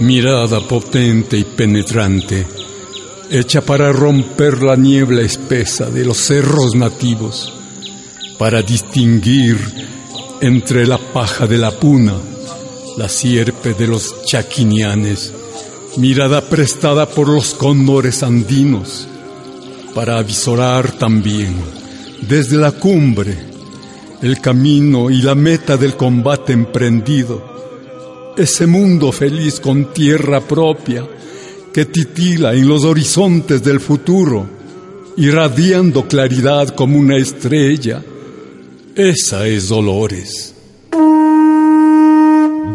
Mirada potente y penetrante, hecha para romper la niebla espesa de los cerros nativos, para distinguir entre la paja de la puna, la sierpe de los chaquinianes, mirada prestada por los cóndores andinos, para avisorar también desde la cumbre el camino y la meta del combate emprendido, ese mundo feliz con tierra propia que titila en los horizontes del futuro, irradiando claridad como una estrella. Esa es Dolores.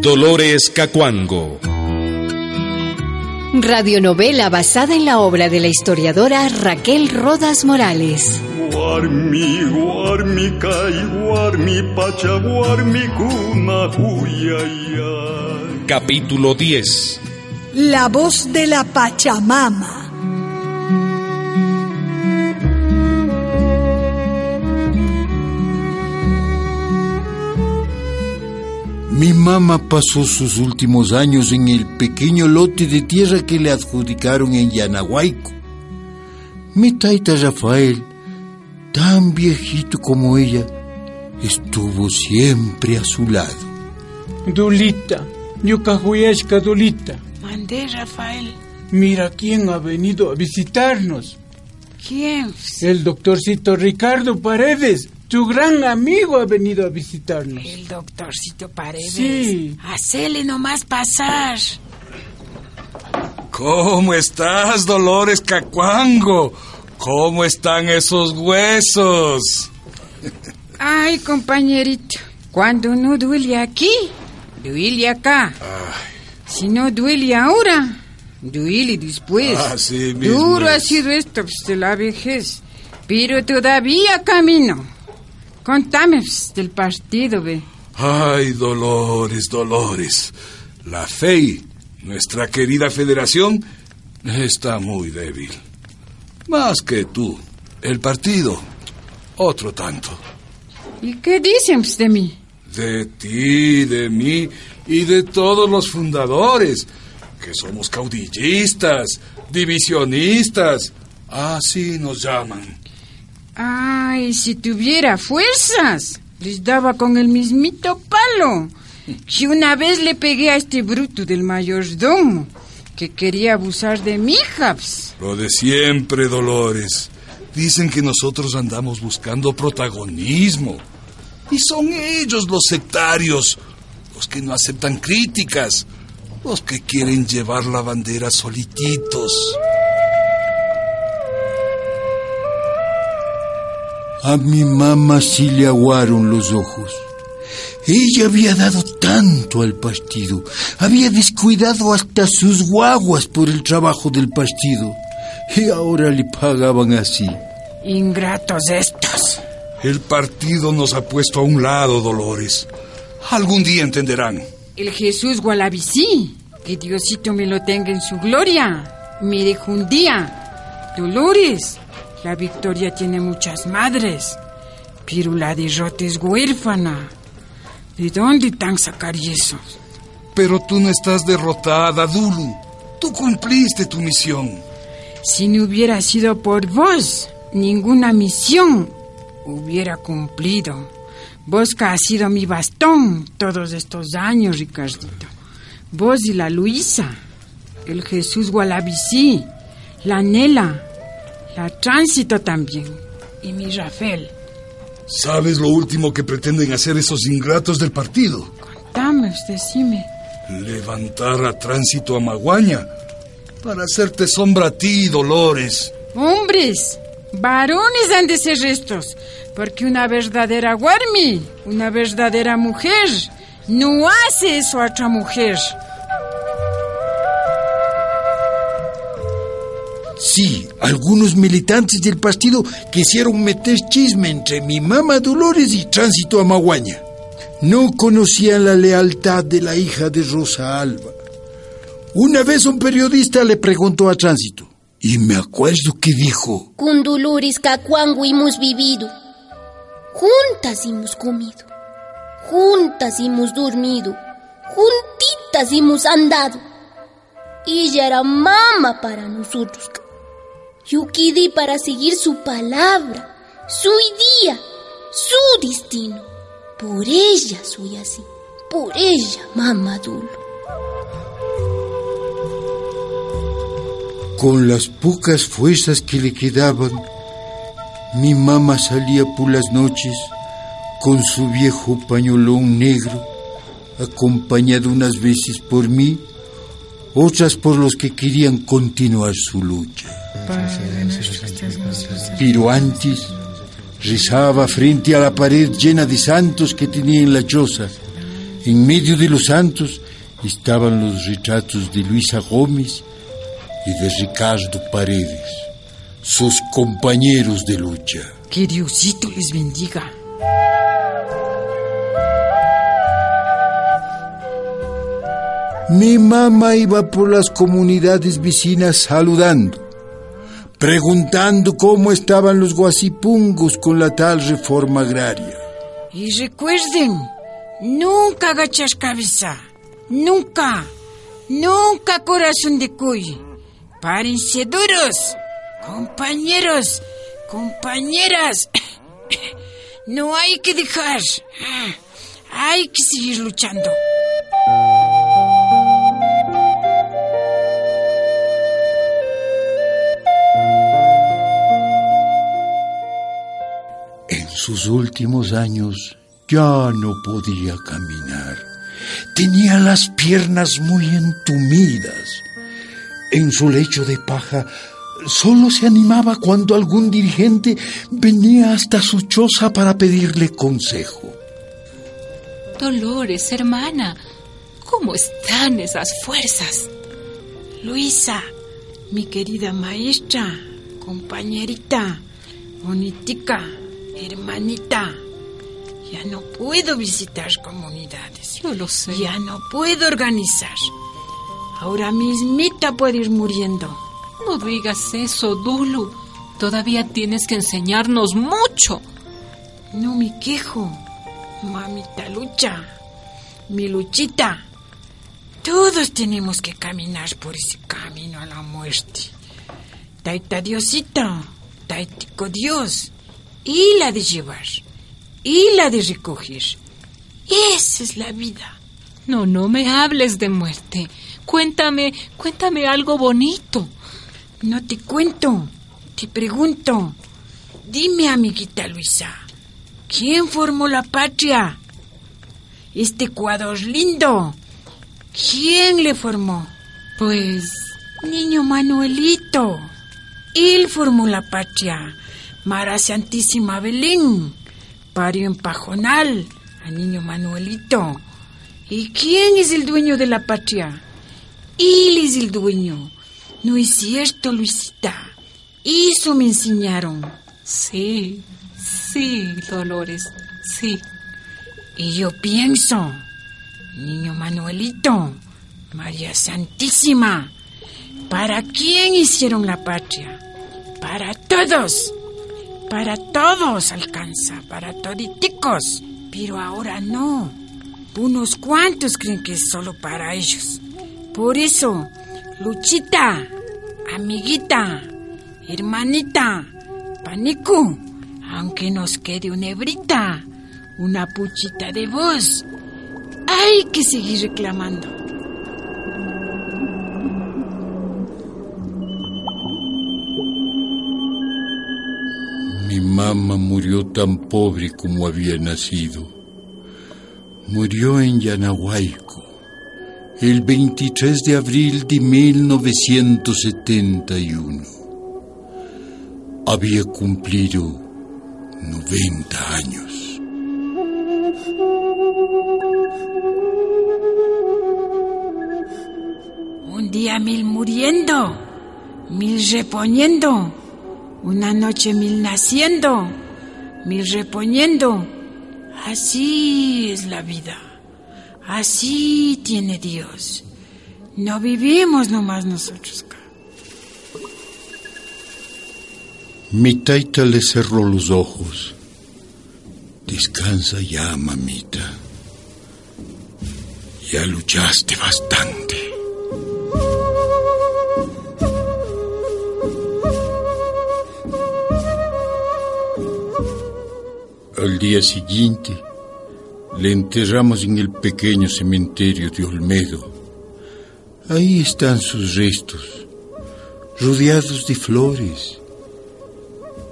Dolores Cacuango. Radionovela basada en la obra de la historiadora Raquel Rodas Morales. Guarmi, guarmi, kai, guarmi, pacha, guarmi, cuna, uyayay. Capítulo 10. La voz de la Pachamama. Mi mamá pasó sus últimos años en el pequeño lote de tierra que le adjudicaron en Yanahuayco. Mi taita Rafael, tan viejito como ella, estuvo siempre a su lado. Dulita, Yucajuyashka Dulita. Mandé, Rafael. Mira quién ha venido a visitarnos. ¿Quién? El doctorcito Ricardo Paredes, tu gran amigo, ha venido a visitarnos. El doctorcito Paredes. Sí. Hacele nomás pasar. ¿Cómo estás, Dolores Cacuango? ¿Cómo están esos huesos? Ay, compañerito, cuando no duele aquí, duele acá. Si no duele ahora, duele después. Así mismo Duro ha sido esto pues, de la vejez, pero todavía camino. Contame del partido, ve. Ay, Dolores, Dolores. La FEI, nuestra querida federación, está muy débil. Más que tú. El partido, otro tanto. ¿Y qué dicen de mí? De ti, de mí y de todos los fundadores, que somos caudillistas, divisionistas. Así nos llaman. Ay, si tuviera fuerzas, les daba con el mismito palo. Si una vez le pegué a este bruto del mayordomo, que quería abusar de mi hija. pues. Lo de siempre, Dolores. Dicen que nosotros andamos buscando protagonismo. Y son ellos los sectarios, los que no aceptan críticas, los que quieren llevar la bandera solititos. A mi mamá sí le aguaron los ojos. Ella había dado tanto al partido, había descuidado hasta sus guaguas por el trabajo del partido, y ahora le pagaban así. Ingratos estos. El partido nos ha puesto a un lado, Dolores. Algún día entenderán. El Jesús Gualabicí, que Diosito me lo tenga en su gloria, me dijo un día, Dolores, la victoria tiene muchas madres, pero la derrota es huérfana. ¿De dónde tan sacar eso? Pero tú no estás derrotada, Dulu. Tú cumpliste tu misión. Si no hubiera sido por vos, ninguna misión hubiera cumplido. Que has sido mi bastón todos estos años, Ricardito. Vos y la Luisa, el Jesús Gualabicí, la Nela, la Tránsito también, y mi Rafael. ¿Sabes lo último que pretenden hacer esos ingratos del partido? Dame, decime. Levantar a tránsito a Maguaña Para hacerte sombra a ti, Dolores. Hombres, varones han de ser estos, porque una verdadera Warmi, una verdadera mujer, no hace eso a otra mujer. Sí, algunos militantes del partido quisieron meter chisme entre mi mamá Dolores y Tránsito Amaguaña. No conocían la lealtad de la hija de Rosa Alba. Una vez un periodista le preguntó a Tránsito, y me acuerdo que dijo, Con Dolores Cacuango hemos vivido, juntas hemos comido, juntas hemos dormido, juntitas hemos andado. Ella era mamá para nosotros. Quedé para seguir su palabra, su idea, su destino. Por ella soy así, por ella, mamá Dulo. Con las pocas fuerzas que le quedaban, mi mamá salía por las noches con su viejo pañolón negro, acompañado unas veces por mí, otras por los que querían continuar su lucha. Pero antes rezaba frente a la pared llena de santos que tenía en la choza. En medio de los santos estaban los retratos de Luisa Gómez y de Ricardo Paredes, sus compañeros de lucha. Que Diosito les bendiga. Mi mamá iba por las comunidades vecinas saludando, preguntando cómo estaban los guasipungos con la tal reforma agraria. Y recuerden, nunca agachas cabeza, nunca, nunca corazón de cuy. Párense duros, compañeros, compañeras. No hay que dejar, hay que seguir luchando. Sus últimos años ya no podía caminar. Tenía las piernas muy entumidas. En su lecho de paja solo se animaba cuando algún dirigente venía hasta su choza para pedirle consejo. Dolores, hermana, ¿cómo están esas fuerzas? Luisa, mi querida maestra, compañerita, bonitica, hermanita. Ya no puedo visitar comunidades. Yo lo sé. Ya no puedo organizar. Ahora mismita puedo ir muriendo. No digas eso, Dulu. Todavía tienes que enseñarnos mucho. No me quejo. Mamita lucha. Mi luchita. Todos tenemos que caminar por ese camino a la muerte. Taita Diosito, Taitico Dios, y la de llevar, y la de recoger. Esa es la vida. No, no me hables de muerte. Cuéntame, cuéntame algo bonito. No te cuento, te pregunto. Dime, amiguita Luisa, ¿quién formó la patria? Este Ecuador lindo. ¿Quién le formó? Pues... Niño Manuelito. Él formó la patria. Mara Santísima Belén. Parió en Pajonal a Niño Manuelito. ¿Y quién es el dueño de la patria? Él es el dueño. No es cierto, Luisita. Eso me enseñaron. Sí, sí, Dolores, sí. Y yo pienso, Niño Manuelito, María Santísima, ¿para quién hicieron la patria? Para todos. Para todos alcanza, para toditicos. Pero ahora no. Unos cuantos creen que es solo para ellos. Por eso, Luchita, amiguita, hermanita, panico, aunque nos quede una hebrita, una puchita de voz, hay que seguir reclamando. Mamá murió tan pobre como había nacido. Murió en Yanahuayco, el 23 de abril de 1971. Había cumplido 90 años. Un día mil muriendo, mil reponiendo, una noche mil naciendo, mil reponiendo. Así es la vida. Así tiene Dios. No vivimos nomás nosotros. Mi taita le cerró los ojos. Descansa ya, mamita. Ya luchaste bastante. Al día siguiente, le enterramos en el pequeño cementerio de Olmedo. Ahí están sus restos, rodeados de flores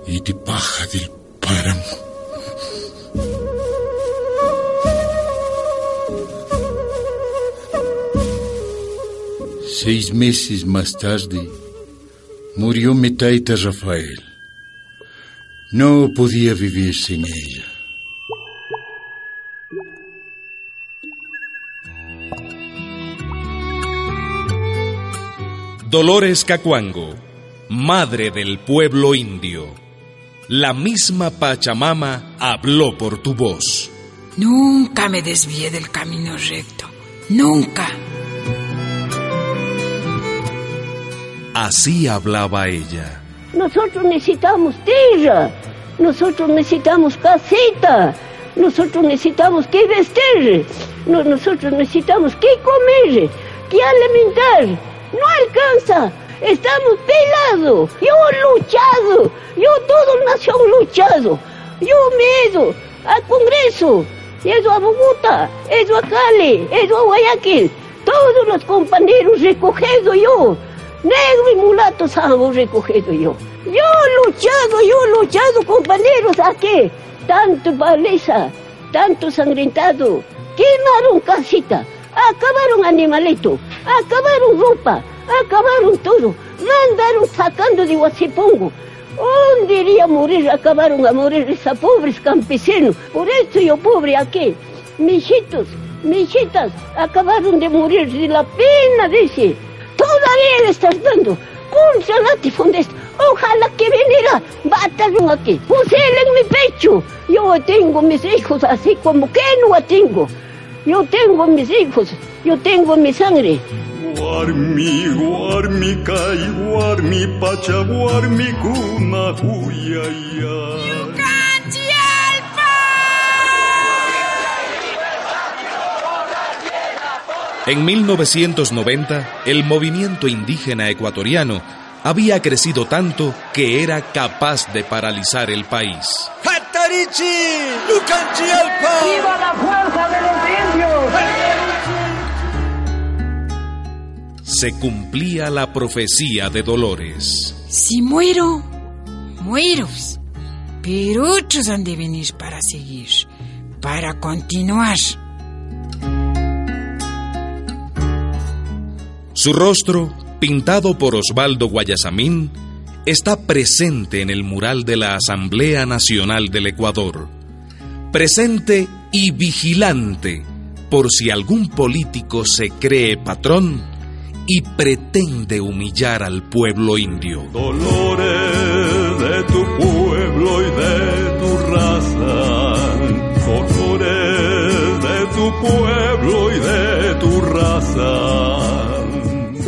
y de paja del páramo. Seis meses más tarde, murió Metaita Rafael. No podía vivir sin ella. Dolores Cacuango, madre del pueblo indio. La misma Pachamama habló por tu voz. Nunca me desvié del camino recto. Nunca. Así hablaba ella. Nosotros necesitamos tierra. Nosotros necesitamos casita. Nosotros necesitamos que vestir. Nosotros necesitamos que comer, que alimentar. No alcanza. Estamos pelados. Yo he luchado. Yo todo nación luchado. Yo me he al Congreso. He a Bogotá. He a Cali. He a Guayaquil. Todos los compañeros recogido yo. Negro y mulato hemos recogido yo. Yo he luchado, yo he luchado, compañeros, aquí. Tanto baliza, tanto sangrentado. Quemaron casita, acabaron animalito, acabaron ropa, acabaron todo. Mandaron sacando de Huasipongo. ¿Dónde iría morir? Acabaron a morir esos pobres campesinos. Por eso yo pobre aquí. Mijitos, mijitas, acabaron de morir de la pena, dice. Le estás dando. Punzalate fundes. Ojalá que viniera. Bataron aquí. Pusieron en mi pecho. Yo tengo mis hijos así como que no tengo. Yo tengo mis hijos. Yo tengo mi sangre. Guarmi, guarmi, kai, guarmi, pacha, guarmi, kuna, huyaya. En 1990, el movimiento indígena ecuatoriano había crecido tanto que era capaz de paralizar el país. ¡Viva la fuerza de los indios! Se cumplía la profecía de Dolores. Si muero, muero. Pero otros han de venir para seguir, para continuar. Su rostro, pintado por Osvaldo Guayasamín, está presente en el mural de la Asamblea Nacional del Ecuador. Presente y vigilante por si algún político se cree patrón y pretende humillar al pueblo indio.